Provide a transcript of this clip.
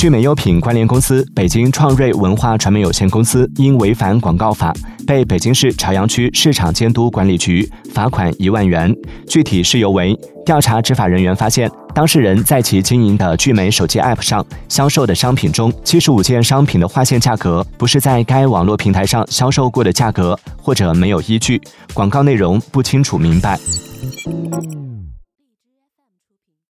聚美优品关联公司北京创瑞文化传媒有限公司因违反广告法被北京市朝阳区市场监督管理局罚款一万元。具体事由为调查执法人员发现当事人在其经营的聚美手机 app 上销售的商品中七十五件商品的划线价格不是在该网络平台上销售过的价格或者没有依据。广告内容不清楚明白。